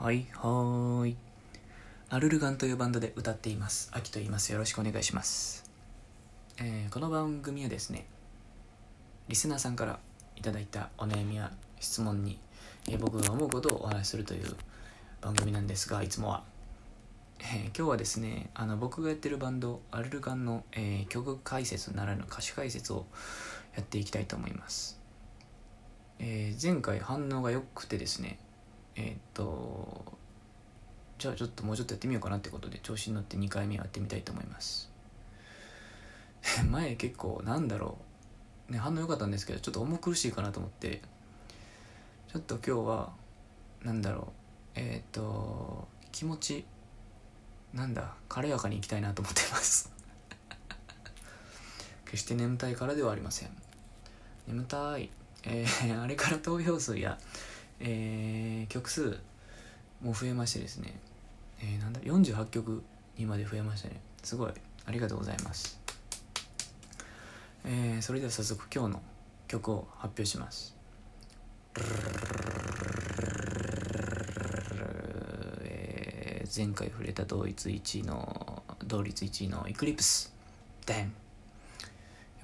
はいはーい。アルルガンというバンドで歌っています。アキと言います。よろしくお願いします、えーこの番組はですねリスナーさんからいただいたお悩みや質問に、えー僕が思うことをお話しするという番組なんですがいつもは、えー今日はですねあの僕がやってるバンドアルルガンの、え曲解説ならぬ歌詞解説をやっていきたいと思います、え前回反応が良くてですねえーっとじゃあちょっともうちょっとやってみようかなってことで調子に乗って2回目やってみたいと思います。前結構なんだろう。ね反応良かったんですけどちょっと重苦しいかなと思って。ちょっと今日はなんだろう。えーっと気持ちなんだ軽やかにいきたいなと思ってます。決して眠たいからではありません。眠たい。えーあれから投票数やえー曲数も増えましてですね、えーなんだ？48曲にまで増えましたね。すごい。ありがとうございます、えーそれでは早速今日の曲を発表します。えー前回触れた同率1位の同率1位のエクリプス。デン。やっ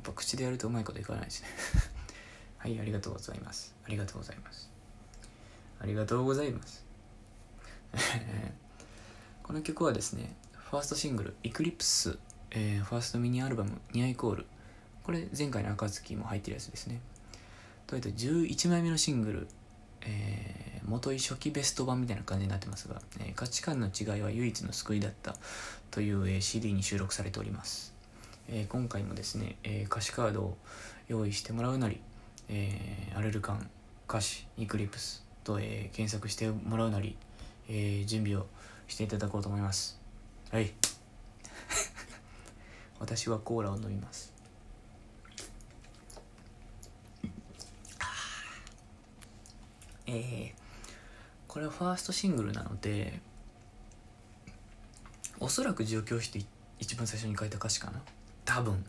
ぱ口でやるとうまいこといかないですね。はいありがとうございます。ありがとうございます。ありがとうございます。この曲はですねファーストシングル「Eclipse」えーファーストミニアルバム「ニアイコール」これ前回の暁も入ってるやつですね。とえと11枚目のシングル、えー元井初期ベスト版みたいな感じになってますが、えー価値観の違いは唯一の救いだったという、えー CD に収録されております、えー今回もですね、えー歌詞カードを用意してもらうなり、えーアレルカン歌詞イクリプスと、えー検索してもらうなり、えー準備をしていただこうと思います。はい。私はコーラを飲みます。えーこれはファーストシングルなのでおそらく上京して一番最初に書いた歌詞かな。多分。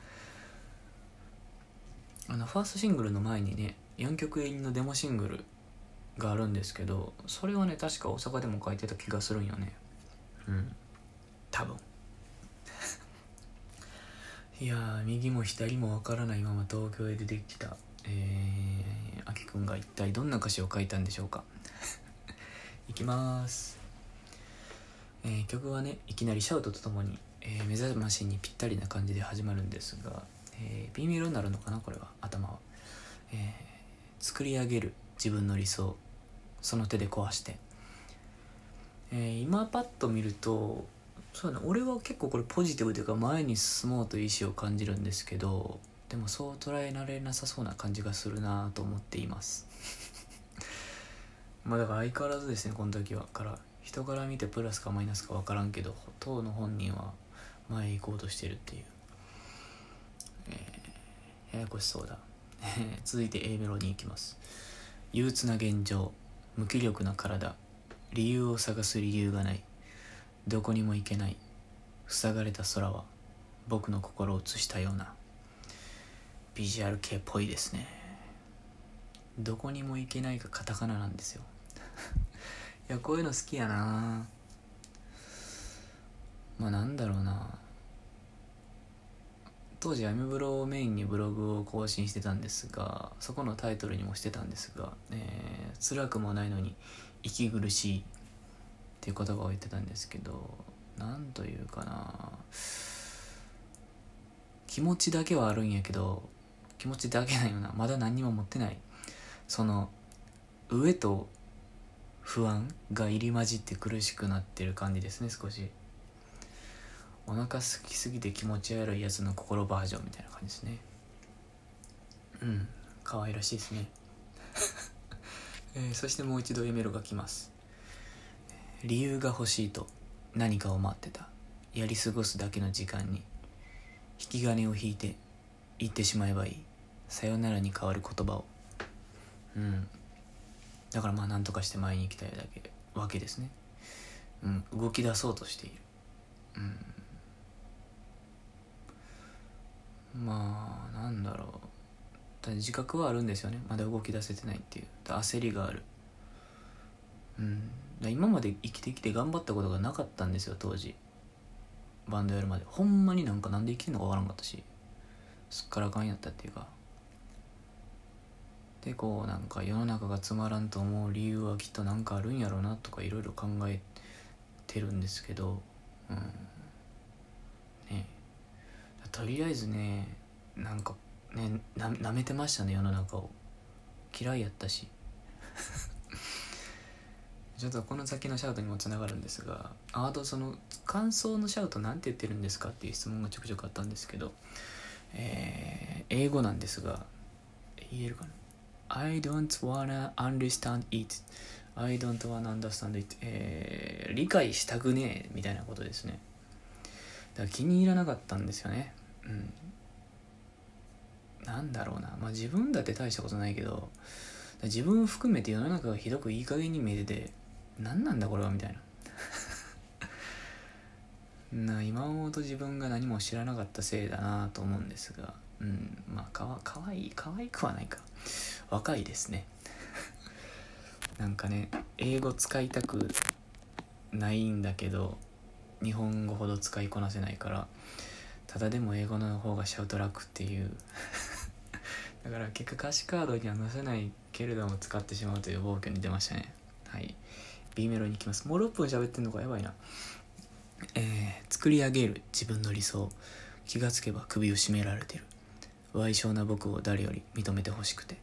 あのファーストシングルの前にね4曲入りのデモシングルがあるんですけどそれはね確か大阪でも書いてた気がするんよね。うん。多分。いやー右も左もわからないまま東京へ出てきたえー、あきくんが一体どんな歌詞を書いたんでしょうか。いきます、えー曲はねいきなりシャウトとともに、えー目覚ましにぴったりな感じで始まるんですが、えー、B メロになるのかなこれは。頭は、えー作り上げる自分の理想その手で壊して、えー今パッと見るとそうだね俺は結構これポジティブというか前に進もうという意志を感じるんですけどでもそう捉えられなさそうな感じがするなと思っています。まあだから相変わらずですねこの時は。から人から見てプラスかマイナスか分からんけど当の本人は前へ行こうとしてるっていう、えーややこしそうだ。続いて A メロに行きます。憂鬱な現状無気力な体。理由を探す理由がない。どこにも行けない。塞がれた空は僕の心を映したような。ビジュアル系っぽいですね。どこにも行けないがカタカナなんですよ。いやこういうの好きやな。まあなんだろうな。当時アメブロをメインにブログを更新してたんですがそこのタイトルにもしてたんですが、えー辛くもないのに息苦しいっていう言葉を言ってたんですけどなんというかな。気持ちだけはあるんやけど気持ちだけないよな。まだ何にも持ってない。その上と不安が入り混じって苦しくなってる感じですね少し。お腹空きすぎて気持ち悪いやつの心バージョンみたいな感じですね。うん可愛らしいですね、えーそしてもう一度 A メロが来ます。理由が欲しいと何かを待ってた。やり過ごすだけの時間に引き金を引いて言ってしまえばいい。さよならに変わる言葉を。うん。だからまあ何とかして前に行きたいだけわけですね。うん動き出そうとしている。うん。まあなんだろう。だ自覚はあるんですよね。まだ動き出せてないっていう。だ焦りがある。うん。今まで生きてきて頑張ったことがなかったんですよ当時。バンドやるまで。ほんまになんかなんで生きてんのかわからんかったし。すっからかんやったっていうか。でこうなんか世の中がつまらんと思う理由はきっとなんかあるんやろうなとかいろいろ考えてるんですけど。うん。とりあえずねなんかねななめてましたね世の中を。嫌いやったし。ちょっとこの先のシャウトにもつながるんですがあとその感想のシャウトなんて言ってるんですかっていう質問がちょくちょくあったんですけど、えー、英語なんですが言えるかな？I don't wanna understand it. I don't wanna understand it、えー、理解したくねえみたいなことですね。だから気に入らなかったんですよねうん。なんだろうな。まあ自分だって大したことないけど自分含めて世の中がひどくいい加減に見えてて何なんだこれはみたいな。な今思うと自分が何も知らなかったせいだなと思うんですがうん。まあかわかわいいかわいくはないか。若いですね。なんかね英語使いたくないんだけど日本語ほど使いこなせないからただでも英語の方がシャウト楽っていう。だから結果歌詞カードには載せないけれども使ってしまうという暴挙に出ましたね。はい。B メロに行きます。もう6分喋ってんのか？やばいな。えー、作り上げる自分の理想。気がつけば首を絞められてる。賠償な僕を誰より認めてほしくて。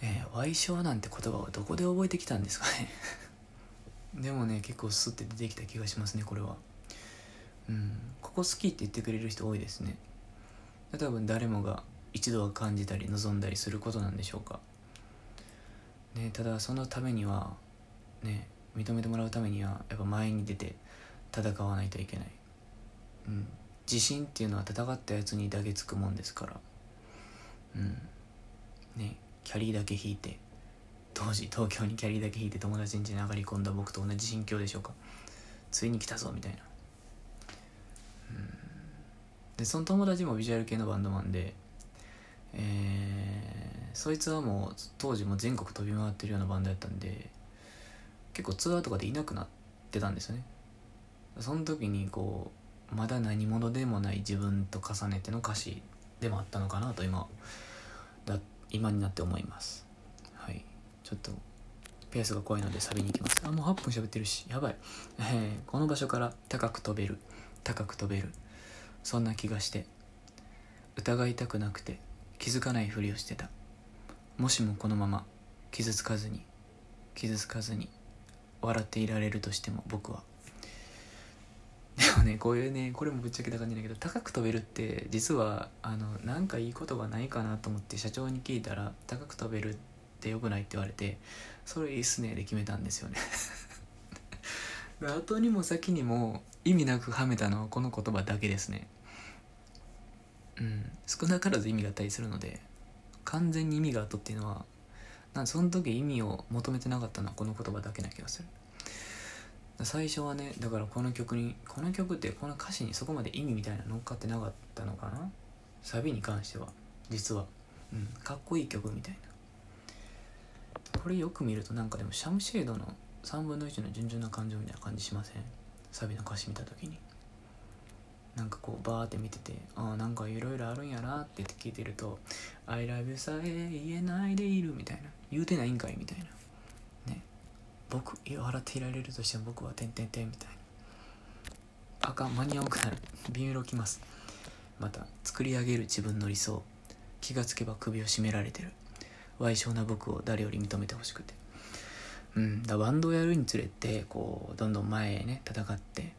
えー、賠償なんて言葉はどこで覚えてきたんですかね？でもね結構スッて出てきた気がしますねこれは。うんここ好きって言ってくれる人多いですね。多分誰もが一度は感じたり望んだりすることなんでしょうか。ねただそのためにはね認めてもらうためにはやっぱ前に出て戦わないといけない、うん、自信っていうのは戦ったやつにだけつくもんですから。うん。ねキャリーだけ引いて当時東京にキャリーだけ引いて友達ん家に上がり込んだ僕と同じ心境でしょうか。ついに来たぞみたいな。でその友達もビジュアル系のバンドマンでえー、そいつはもう当時も全国飛び回ってるようなバンドやったんで結構ツアーとかでいなくなってたんですよね。その時にこうまだ何者でもない自分と重ねての歌詞でもあったのかなと今だ今になって思います。はい。ちょっとペースが怖いのでサビに行きます。あもう8分喋ってるしやばい、えー、この場所から高く飛べる。高く飛べる。そんな気がして。疑いたくなくて気づかないふりをしてた。もしもこのまま傷つかずに傷つかずに笑っていられるとしても僕は。でもねこういうねこれもぶっちゃけた感じだけど高く飛べるって実はあのなんかいい言葉ないかなと思って社長に聞いたら高く飛べるってよくないって言われてそれいいっすねで決めたんですよね。後にも先にも意味なくはめたのはこの言葉だけですね。うん。少なからず意味があったりするので完全に意味が後ったっていうのはなんその時意味を求めてなかったのはこの言葉だけな気がする。最初はねだからこの曲にこの曲ってこの歌詞にそこまで意味みたいな乗っかってなかったのかな。サビに関しては実は、うん、かっこいい曲みたいな。これよく見るとなんかでもシャムシェードの3分の1の純純な感情みたいな感じしません？サビの歌詞見た時に。なんかこうバーって見ててああなんかいろいろあるんやなって聞いてると「I love you さえ言えないでいる」みたいな。言うてないんかいみたいな。ね。僕笑っていられるとしても僕はてんてんてんみたいな。あかん間に合わなくなる。ビメロきます。また作り上げる自分の理想。気がつけば首を絞められてる。賠償な僕を誰より認めてほしくて。うん。だバンドをやるにつれてこうどんどん前へね戦って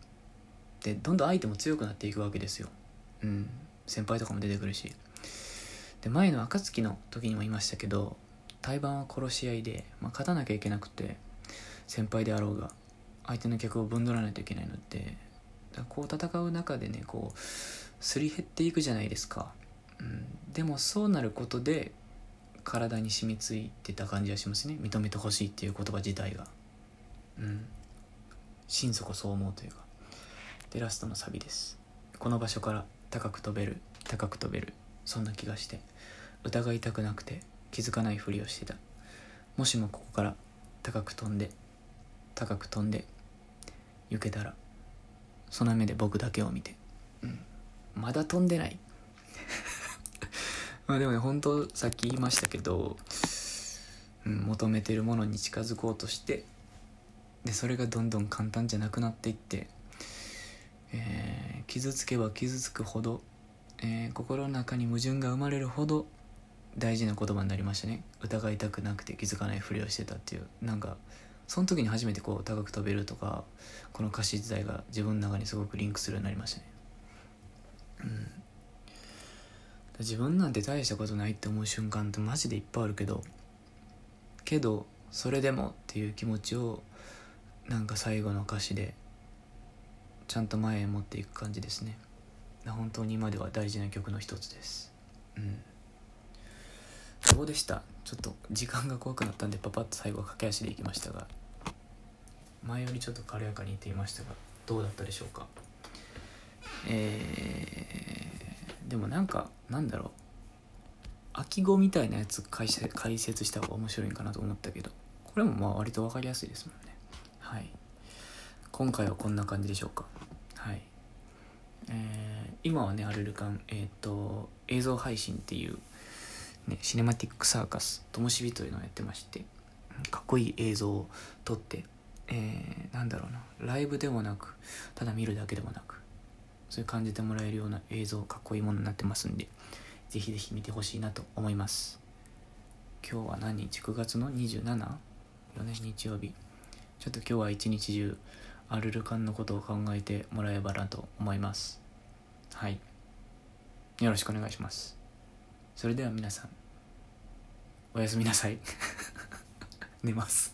でどんどん相手も強くなっていくわけですよ。うん。先輩とかも出てくるし。で前の暁の時にも言いましたけど対バンは殺し合いで、まあ、勝たなきゃいけなくて先輩であろうが相手の客をぶんどらないといけないのでこう戦う中でねこうすり減っていくじゃないですか、うん、でもそうなることで体に染みついてた感じがしますね。認めてほしいっていう言葉自体が。うん。心底そう思うというか。でラストのサビです。この場所から高く飛べる高く飛べる。そんな気がして。疑いたくなくて気づかないふりをしてた。もしもここから高く飛んで高く飛んで行けたらその目で僕だけを見て、うん、まだ飛んでない。まあでもね本当さっき言いましたけど、うん、求めてるものに近づこうとしてでそれがどんどん簡単じゃなくなっていって、えー、傷つけば傷つくほど、えー、心の中に矛盾が生まれるほど大事な言葉になりましたね。疑いたくなくて気づかないふりをしてたっていう。なんかその時に初めてこう高く飛べるとかこの歌詞自体が自分の中にすごくリンクするようになりましたね。うん。自分なんて大したことないって思う瞬間ってマジでいっぱいあるけどけどそれでもっていう気持ちをなんか最後の歌詞でちゃんと前へ持っていく感じですね。本当に今では大事な曲の一つです。うん。どうでした？ちょっと時間が怖くなったんでパパッと最後は駆け足でいきましたが前よりちょっと軽やかに言っていましたがどうだったでしょうか？えー、でもなんかなんだろう。秋語みたいなやつ解説した方が面白いんかなと思ったけど。これもまあ割と分かりやすいですもんね。はい。今回はこんな感じでしょうか。はい。えー、今はねアルルカンえっ、ー、と映像配信っていうね、シネマティックサーカスともしびというのをやってましてかっこいい映像を撮って、えー、なんだろうな。ライブでもなくただ見るだけでもなくそういう感じてもらえるような映像かっこいいものになってますんでぜひぜひ見てほしいなと思います。今日は何日？9月の 27? よね日曜日。ちょっと今日は一日中アルルカンのことを考えてもらえばなと思います。はい。よろしくお願いします。それでは皆さんおやすみなさい。寝ます。